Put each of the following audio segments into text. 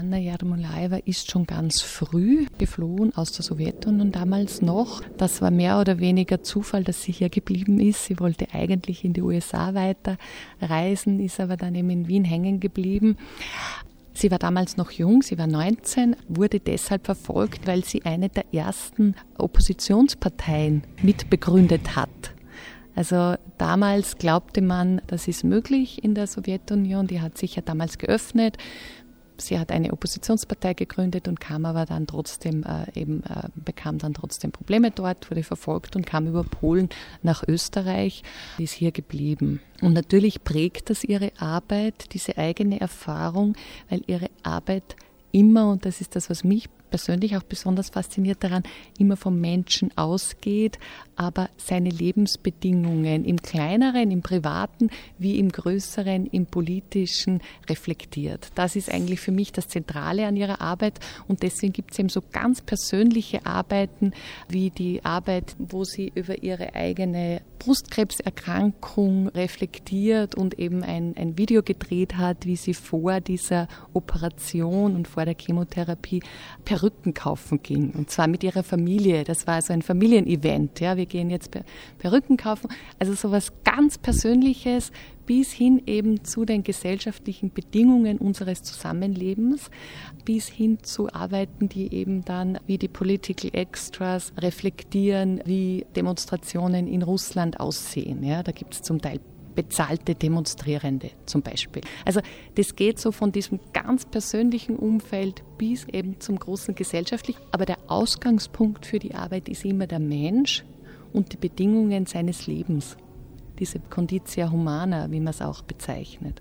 Anna Jarmolaeva ist schon ganz früh geflohen aus der Sowjetunion damals noch. Das war mehr oder weniger Zufall, dass sie hier geblieben ist. Sie wollte eigentlich in die USA weiterreisen, ist aber dann eben in Wien hängen geblieben. Sie war damals noch jung, sie war 19, wurde deshalb verfolgt, weil sie eine der ersten Oppositionsparteien mitbegründet hat. Also damals glaubte man, das ist möglich in der Sowjetunion, die hat sich ja damals geöffnet. Sie hat eine Oppositionspartei gegründet und kam aber dann trotzdem äh, eben äh, bekam dann trotzdem Probleme dort, wurde verfolgt und kam über Polen nach Österreich, ist hier geblieben. Und natürlich prägt das ihre Arbeit, diese eigene Erfahrung, weil ihre Arbeit immer, und das ist das, was mich persönlich auch besonders fasziniert daran, immer vom Menschen ausgeht, aber seine Lebensbedingungen im kleineren, im privaten wie im größeren, im politischen reflektiert. Das ist eigentlich für mich das Zentrale an ihrer Arbeit und deswegen gibt es eben so ganz persönliche Arbeiten wie die Arbeit, wo sie über ihre eigene Brustkrebserkrankung reflektiert und eben ein, ein Video gedreht hat, wie sie vor dieser Operation und vor der Chemotherapie per Perücken kaufen ging. Und zwar mit ihrer Familie. Das war also ein Familienevent. Ja, wir gehen jetzt Perücken kaufen. Also so was ganz Persönliches bis hin eben zu den gesellschaftlichen Bedingungen unseres Zusammenlebens, bis hin zu Arbeiten, die eben dann wie die Political Extras reflektieren, wie Demonstrationen in Russland aussehen. Ja, da gibt es zum Teil bezahlte Demonstrierende zum Beispiel. Also das geht so von diesem ganz persönlichen Umfeld bis eben zum großen gesellschaftlichen. Aber der Ausgangspunkt für die Arbeit ist immer der Mensch und die Bedingungen seines Lebens. Diese Conditia Humana, wie man es auch bezeichnet.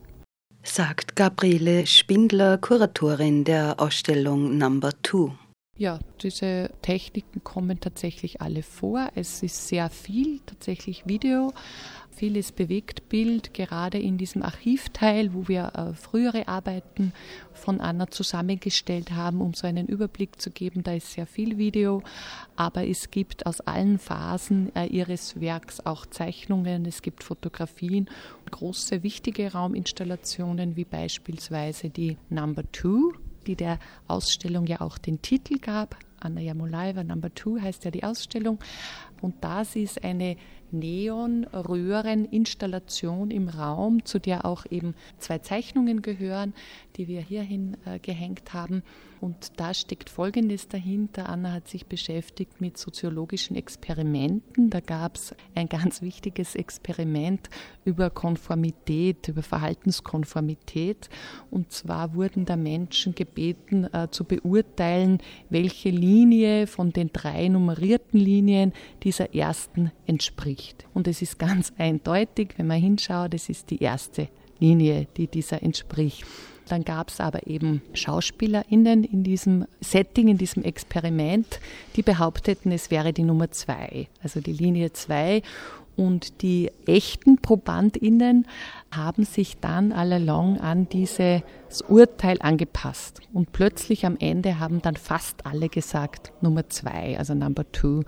Sagt Gabriele Spindler, Kuratorin der Ausstellung Number Two. Ja, diese Techniken kommen tatsächlich alle vor. Es ist sehr viel tatsächlich Video, vieles Bewegtbild, gerade in diesem Archivteil, wo wir äh, frühere Arbeiten von Anna zusammengestellt haben, um so einen Überblick zu geben. Da ist sehr viel Video, aber es gibt aus allen Phasen äh, ihres Werks auch Zeichnungen, es gibt Fotografien, große wichtige Rauminstallationen wie beispielsweise die Number Two die der Ausstellung ja auch den Titel gab. Anna Jamulaeva Number Two heißt ja die Ausstellung. Und das ist eine Neonröhreninstallation im Raum, zu der auch eben zwei Zeichnungen gehören, die wir hierhin äh, gehängt haben. Und da steckt Folgendes dahinter. Anna hat sich beschäftigt mit soziologischen Experimenten. Da gab es ein ganz wichtiges Experiment über Konformität, über Verhaltenskonformität. Und zwar wurden da Menschen gebeten äh, zu beurteilen, welche Linie von den drei nummerierten Linien dieser ersten entspricht. Und es ist ganz eindeutig, wenn man hinschaut, es ist die erste Linie, die dieser entspricht. Dann gab es aber eben SchauspielerInnen in diesem Setting, in diesem Experiment, die behaupteten, es wäre die Nummer zwei, also die Linie zwei. Und die echten ProbandInnen haben sich dann allalong an dieses Urteil angepasst. Und plötzlich am Ende haben dann fast alle gesagt Nummer zwei, also Number two.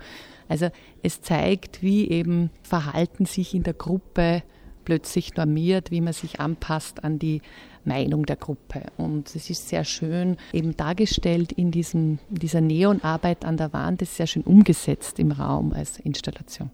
Also es zeigt, wie eben Verhalten sich in der Gruppe plötzlich normiert, wie man sich anpasst an die Meinung der Gruppe. Und es ist sehr schön eben dargestellt in diesem, dieser Neonarbeit an der Wand, ist sehr schön umgesetzt im Raum als Installation.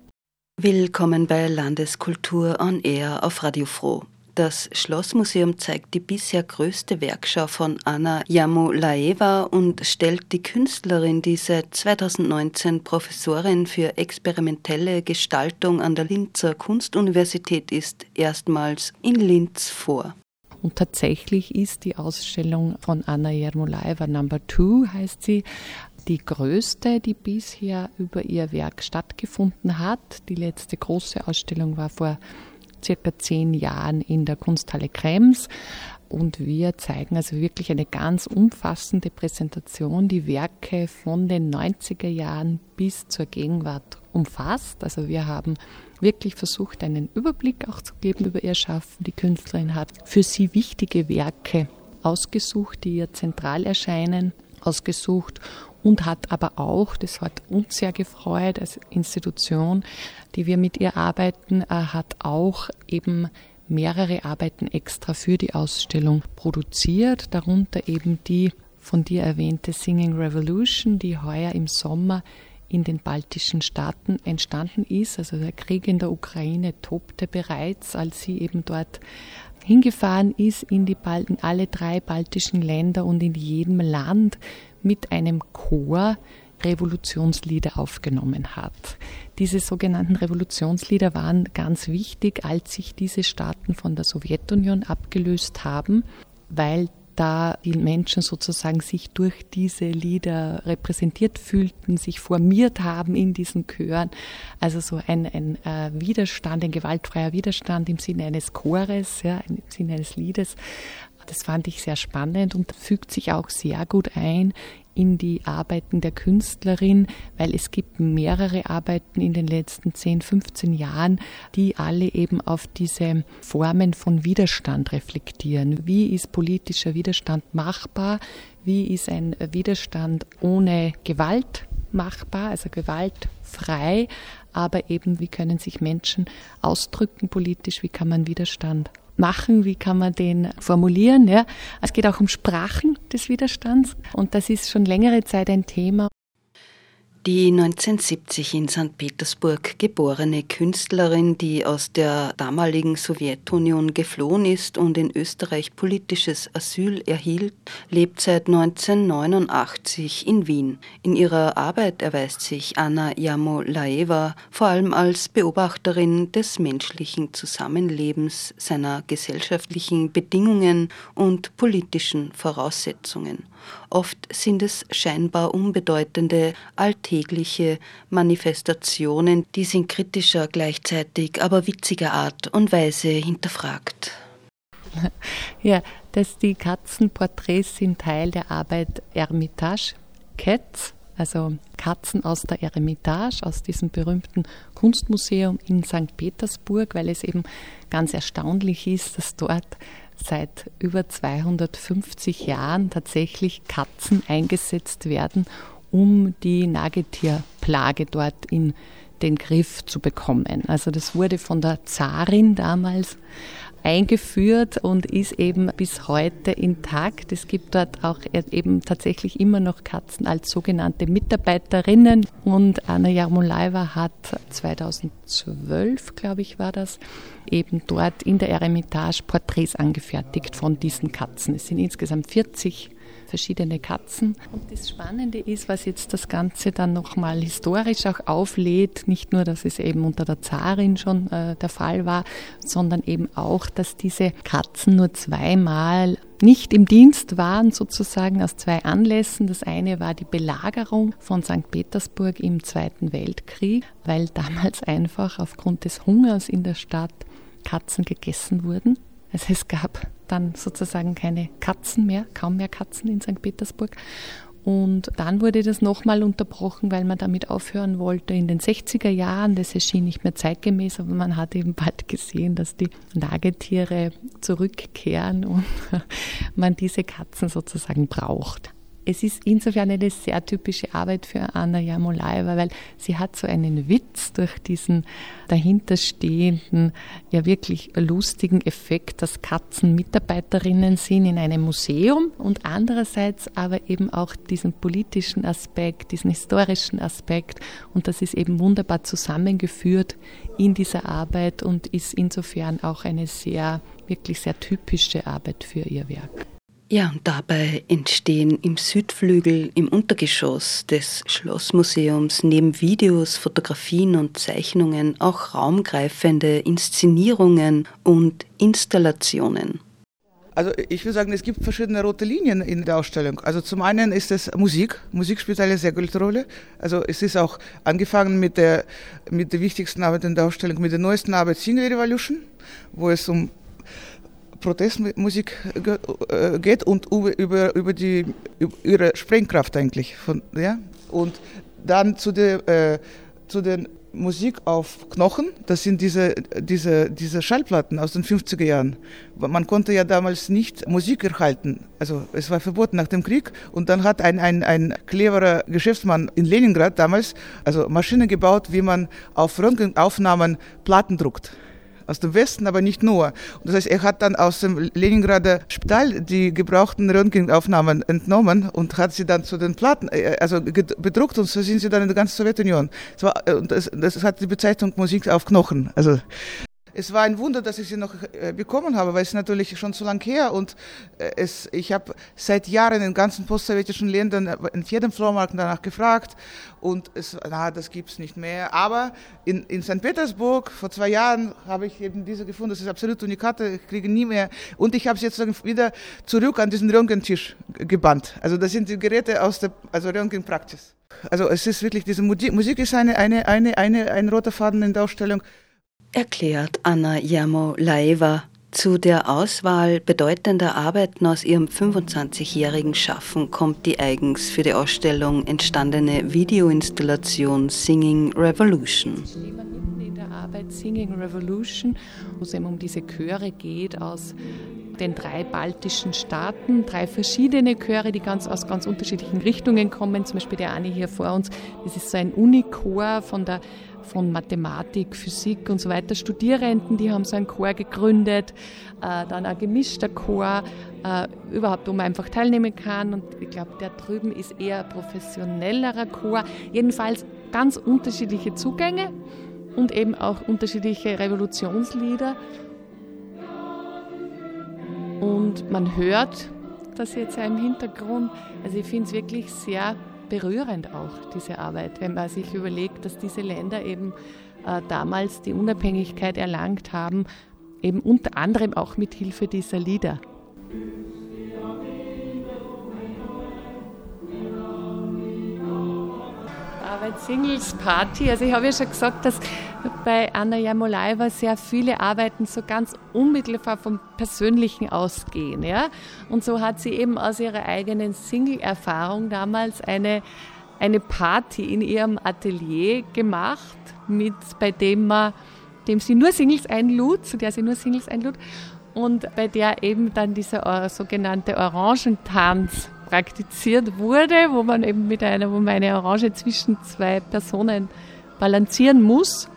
Willkommen bei Landeskultur on Air auf Radio Froh. Das Schlossmuseum zeigt die bisher größte Werkschau von Anna Jamulaeva und stellt die Künstlerin, die seit 2019 Professorin für experimentelle Gestaltung an der Linzer Kunstuniversität ist, erstmals in Linz vor. Und tatsächlich ist die Ausstellung von Anna Jermolaeva Number Two, heißt sie, die größte, die bisher über ihr Werk stattgefunden hat. Die letzte große Ausstellung war vor circa zehn Jahren in der Kunsthalle Krems. Und wir zeigen also wirklich eine ganz umfassende Präsentation, die Werke von den 90er Jahren bis zur Gegenwart umfasst. Also wir haben wirklich versucht, einen Überblick auch zu geben über ihr Schaffen. Die Künstlerin hat für sie wichtige Werke ausgesucht, die ihr zentral erscheinen, ausgesucht und hat aber auch, das hat uns sehr gefreut als Institution, die wir mit ihr arbeiten, äh, hat auch eben mehrere Arbeiten extra für die Ausstellung produziert, darunter eben die von dir erwähnte Singing Revolution, die heuer im Sommer in den baltischen Staaten entstanden ist. Also der Krieg in der Ukraine tobte bereits, als sie eben dort hingefahren ist in, die in alle drei baltischen Länder und in jedem Land mit einem Chor Revolutionslieder aufgenommen hat. Diese sogenannten Revolutionslieder waren ganz wichtig, als sich diese Staaten von der Sowjetunion abgelöst haben, weil da die Menschen sozusagen sich durch diese Lieder repräsentiert fühlten, sich formiert haben in diesen Chören. Also so ein, ein äh, Widerstand, ein gewaltfreier Widerstand im Sinne eines Chores, ja, im Sinne eines Liedes. Das fand ich sehr spannend und fügt sich auch sehr gut ein in die Arbeiten der Künstlerin, weil es gibt mehrere Arbeiten in den letzten 10, 15 Jahren, die alle eben auf diese Formen von Widerstand reflektieren. Wie ist politischer Widerstand machbar? Wie ist ein Widerstand ohne Gewalt machbar, also gewaltfrei? Aber eben, wie können sich Menschen ausdrücken politisch? Wie kann man Widerstand machen, wie kann man den formulieren. Ja. Es geht auch um Sprachen des Widerstands und das ist schon längere Zeit ein Thema. Die 1970 in St. Petersburg geborene Künstlerin, die aus der damaligen Sowjetunion geflohen ist und in Österreich politisches Asyl erhielt, lebt seit 1989 in Wien. In ihrer Arbeit erweist sich Anna Jamolaeva vor allem als Beobachterin des menschlichen Zusammenlebens, seiner gesellschaftlichen Bedingungen und politischen Voraussetzungen. Oft sind es scheinbar unbedeutende, alltägliche Manifestationen, die in kritischer, gleichzeitig aber witziger Art und Weise hinterfragt. Ja, dass die Katzenporträts sind Teil der Arbeit Ermitage Cats, also Katzen aus der Eremitage, aus diesem berühmten Kunstmuseum in St. Petersburg, weil es eben ganz erstaunlich ist, dass dort seit über 250 Jahren tatsächlich Katzen eingesetzt werden, um die Nagetierplage dort in den Griff zu bekommen. Also das wurde von der Zarin damals eingeführt und ist eben bis heute intakt. Es gibt dort auch eben tatsächlich immer noch Katzen als sogenannte Mitarbeiterinnen und Anna Jarmolaeva hat 2012, glaube ich, war das, eben dort in der Eremitage Porträts angefertigt von diesen Katzen. Es sind insgesamt 40 verschiedene Katzen. Und das Spannende ist, was jetzt das Ganze dann nochmal historisch auch auflädt, nicht nur, dass es eben unter der Zarin schon äh, der Fall war, sondern eben auch, dass diese Katzen nur zweimal nicht im Dienst waren, sozusagen aus zwei Anlässen. Das eine war die Belagerung von St. Petersburg im Zweiten Weltkrieg, weil damals einfach aufgrund des Hungers in der Stadt Katzen gegessen wurden. Also es gab dann sozusagen keine Katzen mehr, kaum mehr Katzen in St. Petersburg. Und dann wurde das nochmal unterbrochen, weil man damit aufhören wollte in den 60er Jahren. Das erschien nicht mehr zeitgemäß, aber man hat eben bald gesehen, dass die Nagetiere zurückkehren und man diese Katzen sozusagen braucht es ist insofern eine sehr typische Arbeit für Anna Jamolaeva, weil sie hat so einen Witz durch diesen dahinterstehenden, ja wirklich lustigen Effekt, dass Katzen Mitarbeiterinnen sind in einem Museum und andererseits aber eben auch diesen politischen Aspekt, diesen historischen Aspekt und das ist eben wunderbar zusammengeführt in dieser Arbeit und ist insofern auch eine sehr, wirklich sehr typische Arbeit für ihr Werk. Ja, und dabei entstehen im Südflügel im Untergeschoss des Schlossmuseums neben Videos, Fotografien und Zeichnungen auch raumgreifende Inszenierungen und Installationen. Also ich würde sagen, es gibt verschiedene rote Linien in der Ausstellung. Also zum einen ist es Musik. Musik spielt eine sehr gute Rolle. Also es ist auch angefangen mit der, mit der wichtigsten Arbeit in der Ausstellung, mit der neuesten Arbeit Single Revolution, wo es um Protestmusik äh, geht und über, über, die, über ihre Sprengkraft eigentlich. Von, ja? Und dann zu der, äh, zu den Musik auf Knochen, das sind diese, diese, diese Schallplatten aus den 50er Jahren. Man konnte ja damals nicht Musik erhalten, also es war verboten nach dem Krieg. Und dann hat ein, ein, ein cleverer Geschäftsmann in Leningrad damals also Maschinen gebaut, wie man auf Röntgenaufnahmen Platten druckt. Aus dem Westen, aber nicht nur. Das heißt, er hat dann aus dem Leningrader Spital die gebrauchten Röntgenaufnahmen entnommen und hat sie dann zu den Platten, äh, also bedruckt und so sind sie dann in der ganzen Sowjetunion. Das, war, äh, das, das hat die Bezeichnung Musik auf Knochen. Also es war ein Wunder, dass ich sie noch äh, bekommen habe, weil es natürlich schon zu lang her und äh, es, ich habe seit Jahren in ganzen postsowjetischen Ländern äh, in jedem Flohmarkt danach gefragt und es, na, das gibt's nicht mehr. Aber in, in St. Petersburg vor zwei Jahren habe ich eben diese gefunden. Das ist absolut unikate, ich kriege nie mehr. Und ich habe es jetzt wieder zurück an diesen Röntgentisch gebannt. Also das sind die Geräte aus der also Röntgenpraxis. Also es ist wirklich diese Musik ist eine, eine, eine, eine, ein roter Faden in der Ausstellung erklärt Anna Jamolaeva zu der Auswahl bedeutender Arbeiten aus ihrem 25-jährigen Schaffen kommt die eigens für die Ausstellung entstandene Videoinstallation Singing Revolution. In der Arbeit Singing Revolution, wo es eben um diese Chöre geht aus den drei baltischen Staaten, drei verschiedene Chöre, die ganz aus ganz unterschiedlichen Richtungen kommen. Zum Beispiel der eine hier vor uns, das ist so ein Unichor von der von Mathematik, Physik und so weiter Studierenden, die haben so einen Chor gegründet, äh, dann ein gemischter Chor, äh, überhaupt, wo man einfach teilnehmen kann. Und ich glaube, der drüben ist eher ein professionellerer Chor. Jedenfalls ganz unterschiedliche Zugänge und eben auch unterschiedliche Revolutionslieder. Und man hört das jetzt ja im Hintergrund. Also ich finde es wirklich sehr berührend auch, diese Arbeit, wenn man sich überlegt, dass diese Länder eben äh, damals die Unabhängigkeit erlangt haben, eben unter anderem auch mit Hilfe dieser Lieder. Arbeit Singles Party. Also ich habe ja schon gesagt, dass bei Anna Jamolaeva sehr viele Arbeiten so ganz unmittelbar vom Persönlichen ausgehen. Ja? Und so hat sie eben aus ihrer eigenen Single-Erfahrung damals eine, eine Party in ihrem Atelier gemacht, mit, bei dem, man, dem sie nur Singles einlud, zu der sie nur Singles einlud und bei der eben dann dieser äh, sogenannte Orangentanz praktiziert wurde, wo man eben mit einer, wo man eine Orange zwischen zwei Personen balancieren muss.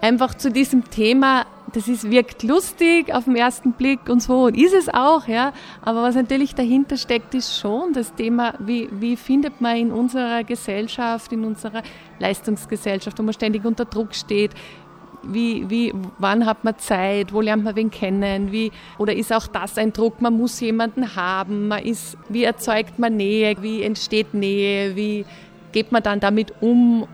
Einfach zu diesem Thema, das ist, wirkt lustig auf den ersten Blick und so, und ist es auch, ja. Aber was natürlich dahinter steckt, ist schon das Thema, wie, wie findet man in unserer Gesellschaft, in unserer Leistungsgesellschaft, wo man ständig unter Druck steht, wie, wie, wann hat man Zeit, wo lernt man wen kennen, wie, oder ist auch das ein Druck, man muss jemanden haben, man ist, wie erzeugt man Nähe, wie entsteht Nähe, wie geht man dann damit um?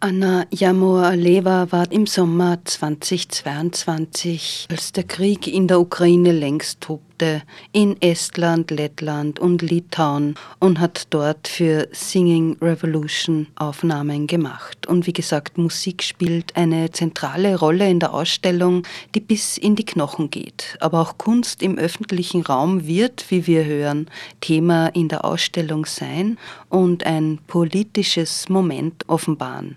Anna Jamoa-Leva war im Sommer 2022, als der Krieg in der Ukraine längst tobte, in Estland, Lettland und Litauen und hat dort für Singing Revolution Aufnahmen gemacht. Und wie gesagt, Musik spielt eine zentrale Rolle in der Ausstellung, die bis in die Knochen geht. Aber auch Kunst im öffentlichen Raum wird, wie wir hören, Thema in der Ausstellung sein und ein politisches Moment offenbaren.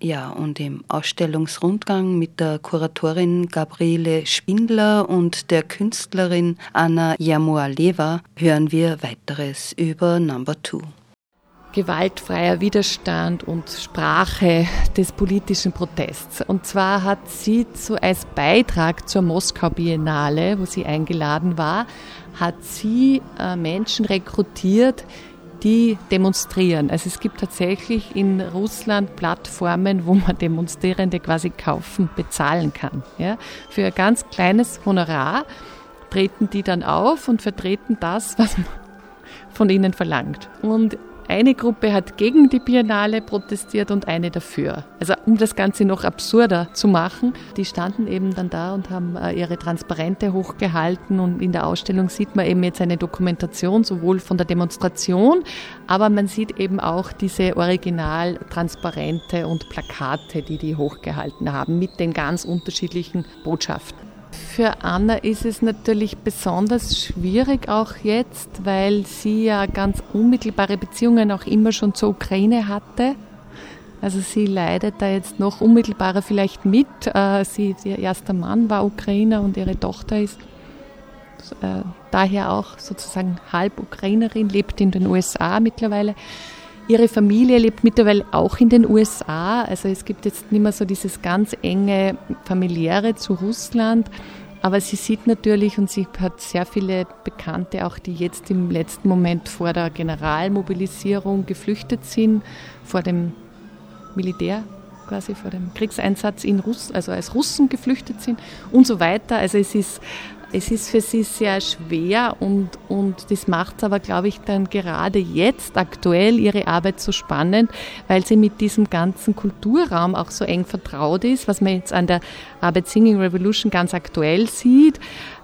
Ja, und im Ausstellungsrundgang mit der Kuratorin Gabriele Spindler und der Künstlerin Anna Jamoaleva hören wir weiteres über Number Two. Gewaltfreier Widerstand und Sprache des politischen Protests. Und zwar hat sie zu, als Beitrag zur Moskau Biennale, wo sie eingeladen war, hat sie äh, Menschen rekrutiert, die demonstrieren. Also es gibt tatsächlich in Russland Plattformen, wo man Demonstrierende quasi kaufen, bezahlen kann. Ja? Für ein ganz kleines Honorar treten die dann auf und vertreten das, was man von ihnen verlangt. Und eine Gruppe hat gegen die Biennale protestiert und eine dafür. Also um das Ganze noch absurder zu machen, die standen eben dann da und haben äh, ihre Transparente hochgehalten und in der Ausstellung sieht man eben jetzt eine Dokumentation sowohl von der Demonstration, aber man sieht eben auch diese Original-Transparente und Plakate, die die hochgehalten haben mit den ganz unterschiedlichen Botschaften. Für Anna ist es natürlich besonders schwierig auch jetzt, weil sie ja ganz unmittelbare Beziehungen auch immer schon zur Ukraine hatte. Also sie leidet da jetzt noch unmittelbarer vielleicht mit. Äh, sie, ihr erster Mann war Ukrainer und ihre Tochter ist äh, daher auch sozusagen halb Ukrainerin, lebt in den USA mittlerweile. Ihre Familie lebt mittlerweile auch in den USA. Also es gibt jetzt nicht mehr so dieses ganz enge familiäre zu Russland. Aber sie sieht natürlich und sie hat sehr viele Bekannte, auch die jetzt im letzten Moment vor der Generalmobilisierung geflüchtet sind, vor dem Militär quasi vor dem Kriegseinsatz in Russ, also als Russen geflüchtet sind und so weiter. Also es ist es ist für sie sehr schwer und, und das macht aber, glaube ich, dann gerade jetzt aktuell ihre Arbeit so spannend, weil sie mit diesem ganzen Kulturraum auch so eng vertraut ist, was man jetzt an der Arbeit Singing Revolution ganz aktuell sieht,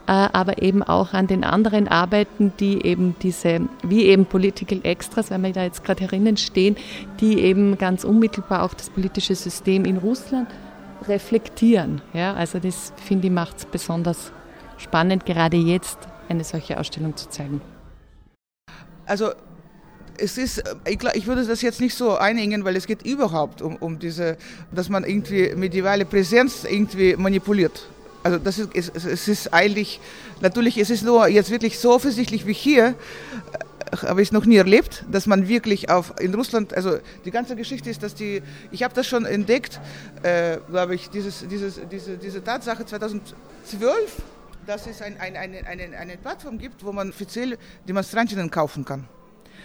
äh, aber eben auch an den anderen Arbeiten, die eben diese, wie eben Political Extras, wenn wir da jetzt gerade herinnen stehen, die eben ganz unmittelbar auch das politische System in Russland reflektieren. Ja, also das finde ich macht es besonders spannend, gerade jetzt eine solche Ausstellung zu zeigen. Also es ist, ich, ich, würde das jetzt nicht so einengen, weil es geht überhaupt um, um diese, dass man irgendwie medievale Präsenz irgendwie manipuliert. Also das ist, es, es ist eigentlich, natürlich es ist nur jetzt wirklich so offensichtlich wie hier, äh, habe ich es noch nie erlebt, dass man wirklich auf in Russland, also die ganze Geschichte ist, dass die, ich habe das schon entdeckt, äh, glaube ich, dieses, dieses, diese, diese Tatsache 2012 dass es ein, ein, eine, eine, eine Plattform gibt, wo man offiziell Demonstrantinnen kaufen kann.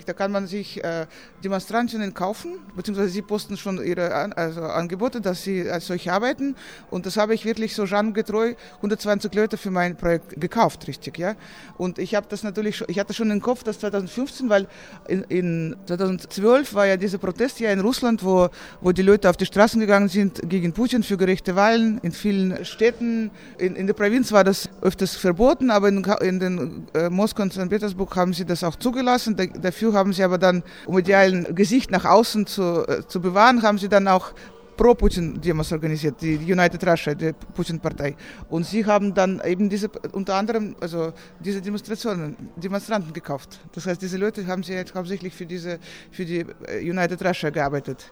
Da kann man sich äh, Demonstrantinnen kaufen, beziehungsweise sie posten schon ihre also Angebote, dass sie als solche arbeiten. Und das habe ich wirklich so genregetreu 120 Leute für mein Projekt gekauft, richtig, ja. Und ich habe das natürlich, ich hatte schon im Kopf, dass 2015, weil in, in 2012 war ja dieser Protest ja in Russland, wo, wo die Leute auf die Straßen gegangen sind gegen Putin für gerechte Wahlen. In vielen Städten, in, in der Provinz war das öfters verboten, aber in, in den äh, Moskau und St. Petersburg haben sie das auch zugelassen. Da, dafür haben sie aber dann, um idealen Gesicht nach außen zu, äh, zu bewahren, haben sie dann auch Pro-Putin-Demos organisiert, die United Russia, die Putin-Partei. Und sie haben dann eben diese, unter anderem, also diese Demonstrationen, Demonstranten gekauft. Das heißt, diese Leute haben sie jetzt hauptsächlich für diese, für die äh, United Russia gearbeitet.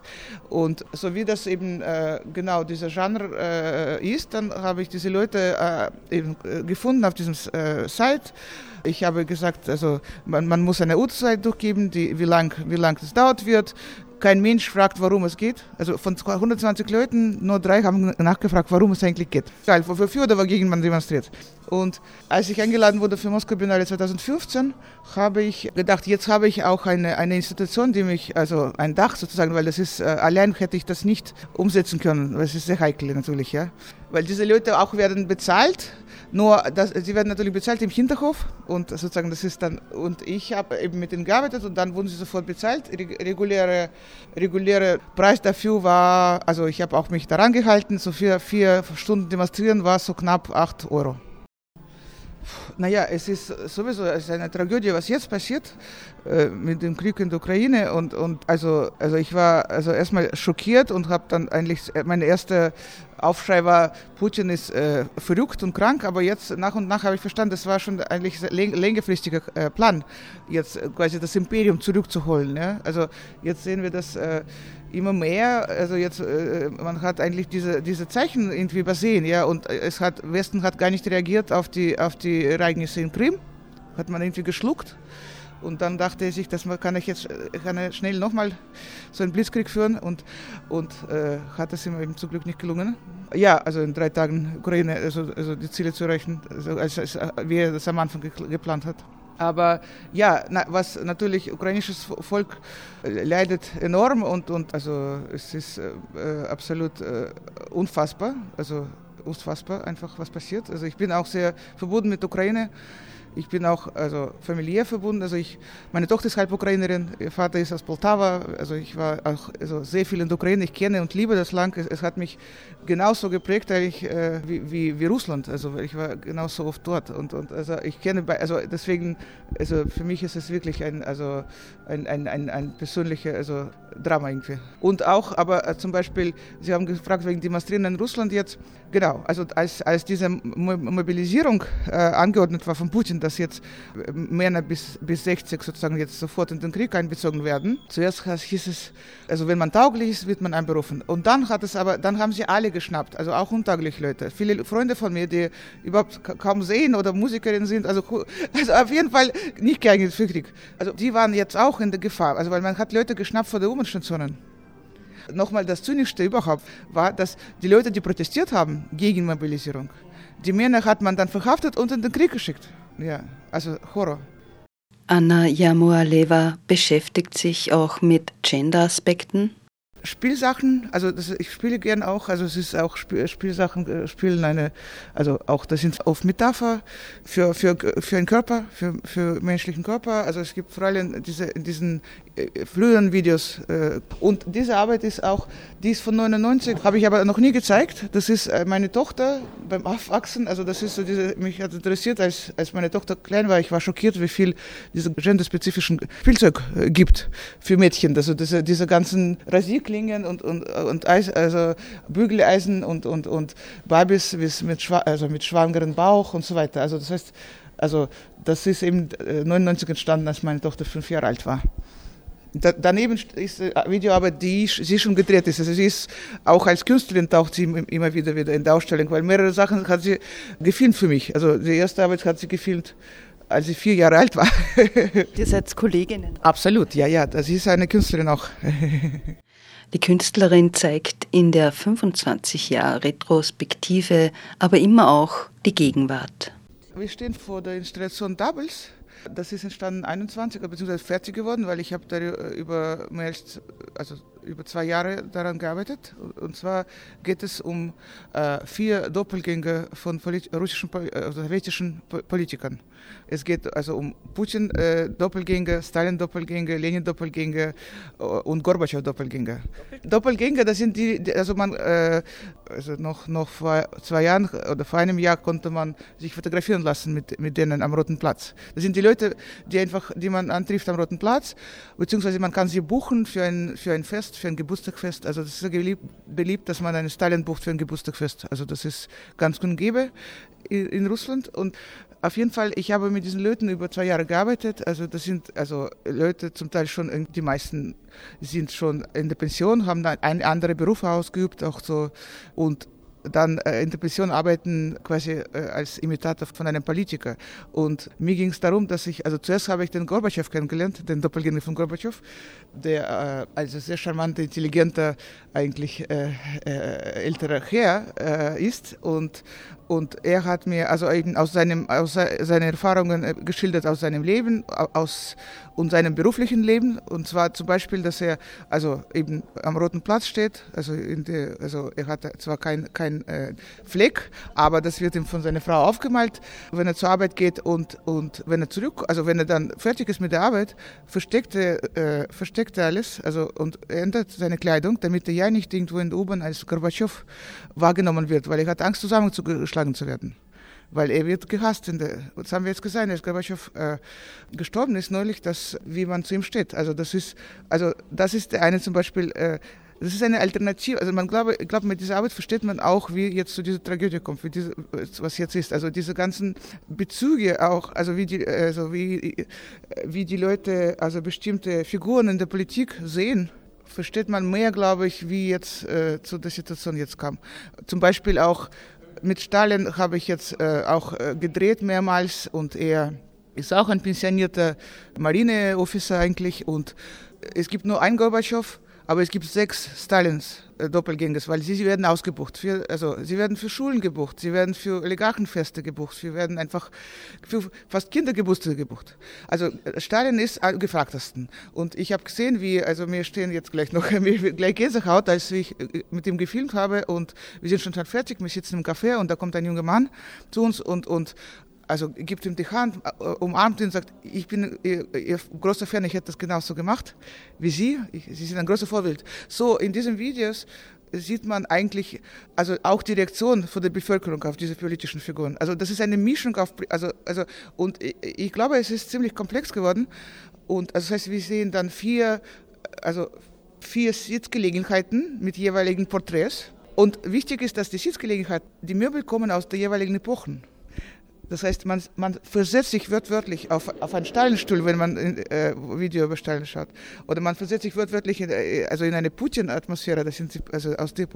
Und so wie das eben äh, genau dieser Genre äh, ist, dann habe ich diese Leute äh, eben äh, gefunden auf diesem Site ich habe gesagt, also man, man muss eine Uhrzeit durchgeben, die, wie lang wie lang dauert wird. Kein Mensch fragt, warum es geht. Also von 120 Leuten, nur drei haben nachgefragt, warum es eigentlich geht. Weil wofür oder wogegen man demonstriert. Und als ich eingeladen wurde für Moskau Biennale 2015, habe ich gedacht, jetzt habe ich auch eine, eine Institution, die mich, also ein Dach sozusagen, weil das ist, äh, allein hätte ich das nicht umsetzen können. Das ist sehr heikel natürlich, ja. Weil diese Leute auch werden bezahlt nur, das, sie werden natürlich bezahlt im Hinterhof und sozusagen das ist dann, und ich habe eben mit ihnen gearbeitet und dann wurden sie sofort bezahlt. Reguläre, reguläre Preis dafür war, also ich habe auch mich daran gehalten, so für vier Stunden demonstrieren war so knapp 8 Euro. Naja, es ist sowieso eine Tragödie, was jetzt passiert äh, mit dem Krieg in der Ukraine. Und, und also, also ich war also erstmal schockiert und habe dann eigentlich meine erste Aufschrei war, Putin ist äh, verrückt und krank, aber jetzt nach und nach habe ich verstanden, das war schon eigentlich ein längerfristiger äh, Plan, jetzt quasi das Imperium zurückzuholen. Ja? Also jetzt sehen wir das äh, immer mehr, also jetzt, äh, man hat eigentlich diese, diese Zeichen irgendwie übersehen, ja, und es hat, Westen hat gar nicht reagiert auf die, auf die Ereignisse in Krim, hat man irgendwie geschluckt. Und dann dachte er sich, dass man kann ich jetzt kann er schnell nochmal so einen Blitzkrieg führen und, und äh, hat es ihm eben zum Glück nicht gelungen. Ja, also in drei Tagen Ukraine, also, also die Ziele zu erreichen, also als, als, wie er das am Anfang geplant hat. Aber ja, na, was natürlich ukrainisches Volk äh, leidet enorm und, und also es ist äh, äh, absolut äh, unfassbar, also unfassbar einfach was passiert. Also ich bin auch sehr verbunden mit Ukraine. Ich bin auch also familiär verbunden. Also ich, meine Tochter ist halb Ukrainerin, ihr Vater ist aus Poltava. Also ich war auch also sehr viel in der Ukraine. Ich kenne und liebe das Land. Es, es hat mich genauso geprägt eigentlich, äh, wie, wie, wie, Russland. Also ich war genauso oft dort. Und, und also ich kenne, also deswegen, also für mich ist es wirklich ein, also ein, ein, ein, ein persönlicher also Drama irgendwie. Und auch, aber äh, zum Beispiel, Sie haben gefragt wegen Demonstrieren in Russland jetzt. Genau, also als, als diese Mobilisierung äh, angeordnet war von Putin, dass jetzt Männer bis, bis 60 sozusagen jetzt sofort in den Krieg einbezogen werden. Zuerst hieß es, also wenn man tauglich ist, wird man einberufen. Und dann hat es aber, dann haben sie alle geschnappt, also auch untaugliche Leute. Viele Freunde von mir, die überhaupt kaum sehen oder Musikerinnen sind, also, also auf jeden Fall nicht geeignet für Krieg. Also die waren jetzt auch in der Gefahr, also weil man hat Leute geschnappt vor der U-Bahn-Stationen. Nochmal das Zynischste überhaupt war, dass die Leute, die protestiert haben gegen Mobilisierung, die Männer hat man dann verhaftet und in den Krieg geschickt. Ja, also Horror. Anna Jamualeva beschäftigt sich auch mit Gender-Aspekten. Spielsachen, also das, ich spiele gern auch, also es ist auch Spiel, Spielsachen äh, spielen eine, also auch das sind oft Metapher für für für einen Körper, für für menschlichen Körper. Also es gibt vor allem diese in diesen äh, früheren Videos äh, und diese Arbeit ist auch, die ist von 99, habe ich aber noch nie gezeigt. Das ist äh, meine Tochter beim Aufwachsen, also das ist so diese, mich hat interessiert, als als meine Tochter klein war, ich war schockiert, wie viel diese genderspezifischen Spielzeug äh, gibt für Mädchen, also diese diese ganzen Rasierklingen Klingen und, und, und Eis, also Bügeleisen und, und, und Babys mit, schwa also mit schwangeren Bauch und so weiter. Also das heißt, also das ist eben 99 äh, entstanden, als meine Tochter fünf Jahre alt war. Da, daneben ist eine Videoarbeit, die sie schon gedreht ist. Also sie ist auch als Künstlerin taucht sie immer wieder wieder in der Ausstellung, weil mehrere Sachen hat sie gefilmt für mich. Also die erste Arbeit hat sie gefilmt als ich vier Jahre alt war. Ihr seid Kolleginnen? Absolut, ja, ja. Das ist eine Künstlerin auch. Die Künstlerin zeigt in der 25 Jahre Retrospektive aber immer auch die Gegenwart. Wir stehen vor der Installation Doubles. Das ist entstanden 21, beziehungsweise fertig geworden, weil ich habe da über mehr als, also über zwei Jahre daran gearbeitet. Und zwar geht es um äh, vier Doppelgänger von Polit russischen, äh, sowjetischen Politikern. Es geht also um Putin äh, Doppelgänger, Stalin Doppelgänger, Lenin Doppelgänger äh, und Gorbatschow Doppelgänger. Das sind die, also man, äh, also noch, noch vor zwei Jahren oder vor einem Jahr konnte man sich fotografieren lassen mit, mit denen am Roten Platz. Das sind die Leute, die einfach, die man antrifft am Roten Platz, beziehungsweise man kann sie buchen für ein, für ein Fest, für ein Geburtstagfest. Also das ist beliebt, beliebt dass man einen Stalin bucht für ein Geburtstagfest. Also das ist ganz gut gäbe in Russland und auf jeden Fall, ich habe mit diesen Leuten über zwei Jahre gearbeitet. Also das sind also Leute, zum Teil schon, die meisten sind schon in der Pension, haben dann einen anderen Beruf ausgeübt, auch so und dann äh, in der Pension arbeiten quasi äh, als Imitator von einem Politiker. Und mir ging es darum, dass ich, also zuerst habe ich den Gorbatschow kennengelernt, den Doppelgänger von Gorbatschow, der äh, also sehr charmanter, intelligenter, eigentlich äh, äh, älterer Herr äh, ist und und er hat mir also eben aus, seinem, aus seinen Erfahrungen geschildert aus seinem Leben aus, und seinem beruflichen Leben. Und zwar zum Beispiel, dass er also eben am Roten Platz steht. Also, der, also er hat zwar kein, kein äh, Fleck, aber das wird ihm von seiner Frau aufgemalt, wenn er zur Arbeit geht und, und wenn er zurück, also wenn er dann fertig ist mit der Arbeit, versteckt er, äh, versteckt er alles also, und ändert seine Kleidung, damit er ja nicht irgendwo in der U-Bahn als Gorbatschow wahrgenommen wird, weil er hat Angst zusammenzuschlagen geschlagen zu werden. Weil er wird gehasst. In der, das haben wir jetzt gesehen, als Gorbatschow äh, gestorben ist neulich, dass, wie man zu ihm steht. Also das ist, also das ist der eine zum Beispiel, äh, das ist eine Alternative. Also man glaube, ich glaube, mit dieser Arbeit versteht man auch, wie jetzt zu dieser Tragödie kommt, wie diese, was jetzt ist. Also diese ganzen Bezüge auch, also wie die, also wie, wie die Leute, also bestimmte Figuren in der Politik sehen versteht man mehr, glaube ich, wie jetzt äh, zu der Situation jetzt kam. Zum Beispiel auch mit Stalin habe ich jetzt äh, auch äh, gedreht mehrmals und er ist auch ein pensionierter Marineofficer eigentlich und es gibt nur einen Gorbatschow aber es gibt sechs Stalins äh, Doppelgängers, weil sie, sie werden ausgebucht. Für, also sie werden für Schulen gebucht, sie werden für Oligarchenfeste gebucht, sie werden einfach für fast Kindergeburtstage gebucht. Also äh, Stalin ist am gefragtesten. Und ich habe gesehen, wie, also mir stehen jetzt gleich noch mir gleich Gänsehaut, als ich äh, mit ihm gefilmt habe und wir sind schon fertig, wir sitzen im Café und da kommt ein junger Mann zu uns und, und also gibt ihm die Hand, äh, umarmt ihn und sagt, ich bin ihr, großer Fan, ich hätte das genauso gemacht wie Sie. Sie sind ein großer Vorbild. So, in diesen Videos sieht man eigentlich, also auch die Reaktion von der Bevölkerung auf diese politischen Figuren. Also das ist eine Mischung auf, also, also, und ich, glaube, es ist ziemlich komplex geworden. Und also das heißt, wir sehen dann vier, also vier Sitzgelegenheiten mit jeweiligen Porträts. Und wichtig ist, dass die Sitzgelegenheit, die Möbel kommen aus der jeweiligen Epochen Das heißt, man, man versetzt sich wörtlich auf, auf einen Steilenstuhl, wenn man äh, Video über Steine schaut. Oder man versetzt sich wörtlich in, äh, also in eine Putin-Atmosphäre. Das sind also aus der,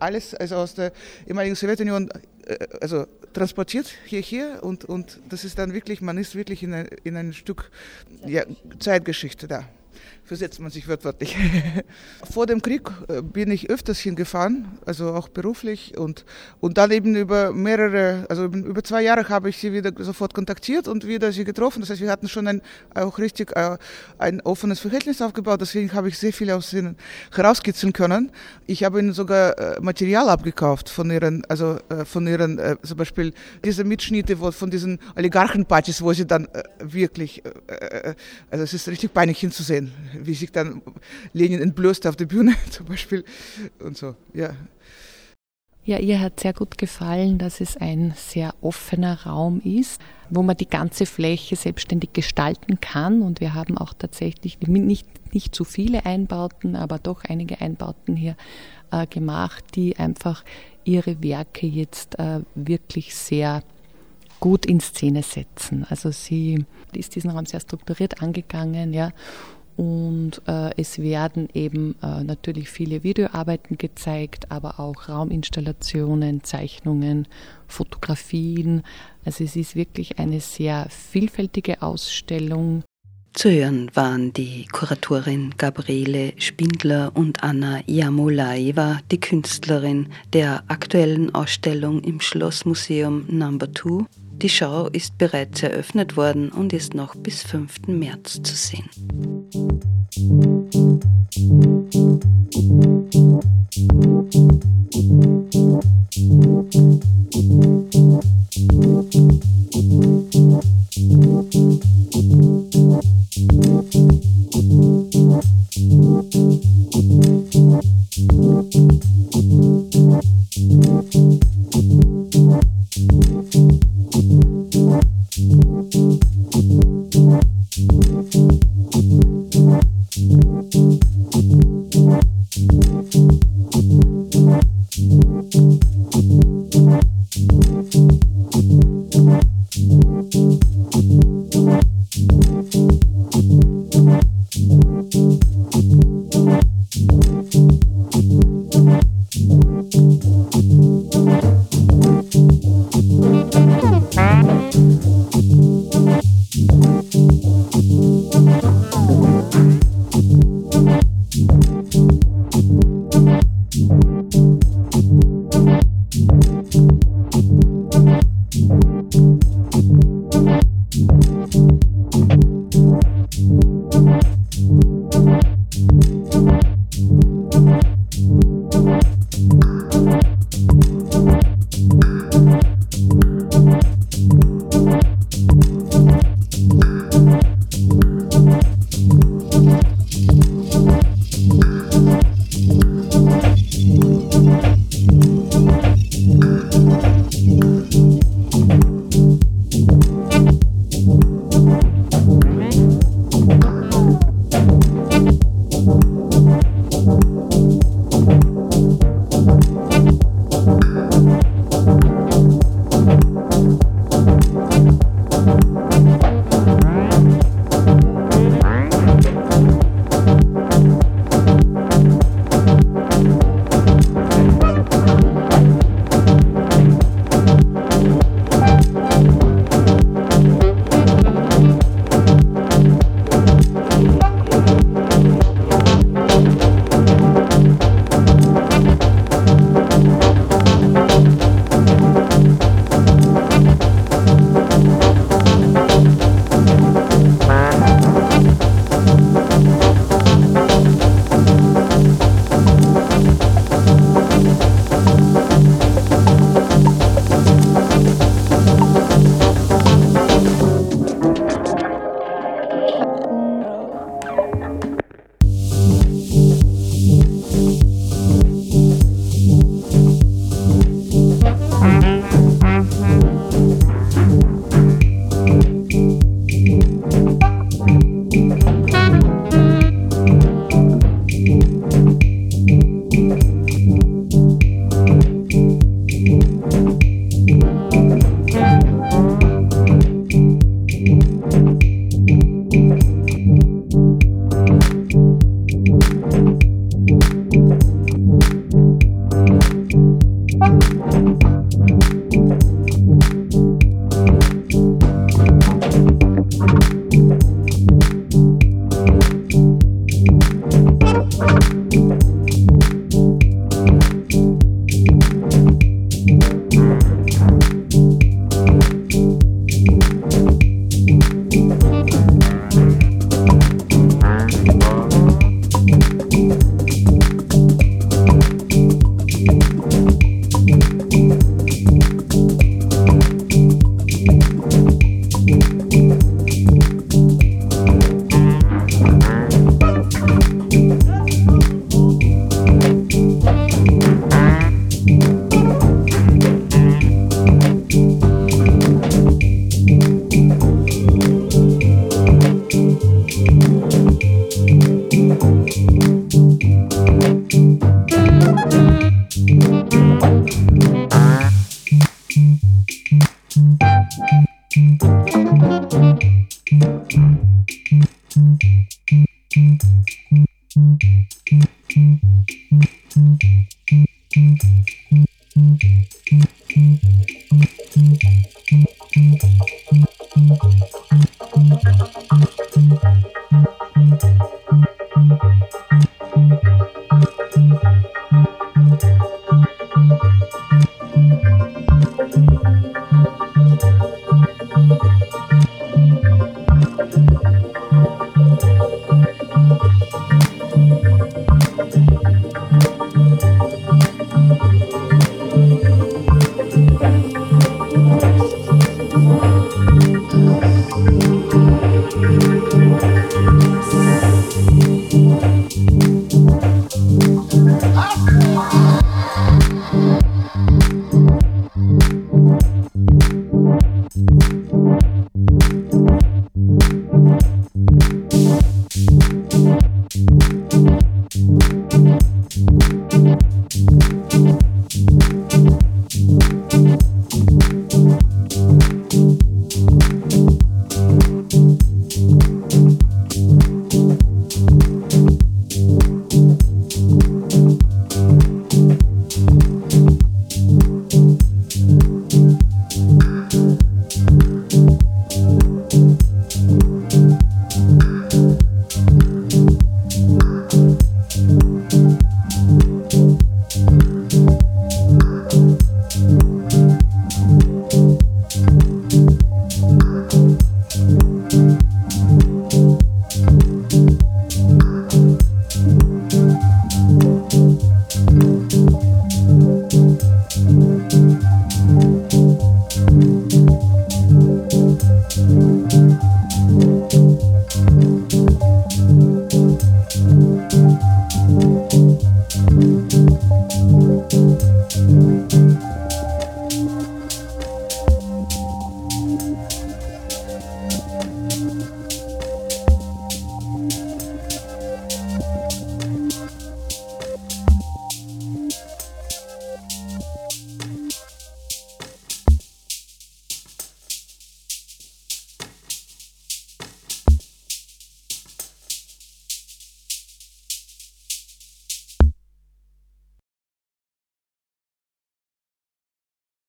alles also aus der ehemaligen Sowjetunion äh, also transportiert hierher und, und das ist dann wirklich, man ist wirklich in ein, in ein Stück ja, Zeitgeschichte da versetzt man sich wörtlich. Vor dem Krieg äh, bin ich öfters hingefahren, also auch beruflich und, und dann eben über mehrere, also über zwei Jahre habe ich sie wieder sofort kontaktiert und wieder sie getroffen. Das heißt, wir hatten schon ein, auch richtig äh, ein offenes Verhältnis aufgebaut, deswegen habe ich sehr viel aus ihnen herauskitzeln können. Ich habe ihnen sogar äh, Material abgekauft von ihren, also von ihren, zum Beispiel diese Mitschnitte von diesen Oligarchenpartys, wo sie dann wirklich, also es ist richtig peinlich hinzusehen wie sich dann Lenin entblößt auf der Bühne zum Beispiel und so, ja. Ja, ihr hat sehr gut gefallen, dass es ein sehr offener Raum ist, wo man die ganze Fläche selbstständig gestalten kann. Und wir haben auch tatsächlich nicht, nicht zu viele Einbauten, aber doch einige Einbauten hier äh, gemacht, die einfach ihre Werke jetzt äh, wirklich sehr gut in Szene setzen. Also sie ist diesen Raum sehr strukturiert angegangen, ja, und äh, es werden eben äh, natürlich viele Videoarbeiten gezeigt, aber auch Rauminstallationen, Zeichnungen, Fotografien. Also es ist wirklich eine sehr vielfältige Ausstellung. Zu hören waren die Kuratorin Gabriele Spindler und Anna Jamolaeva, die Künstlerin der aktuellen Ausstellung im Schlossmuseum Number 2 die Schau ist bereits eröffnet worden und ist noch bis 5. März zu sehen. Thank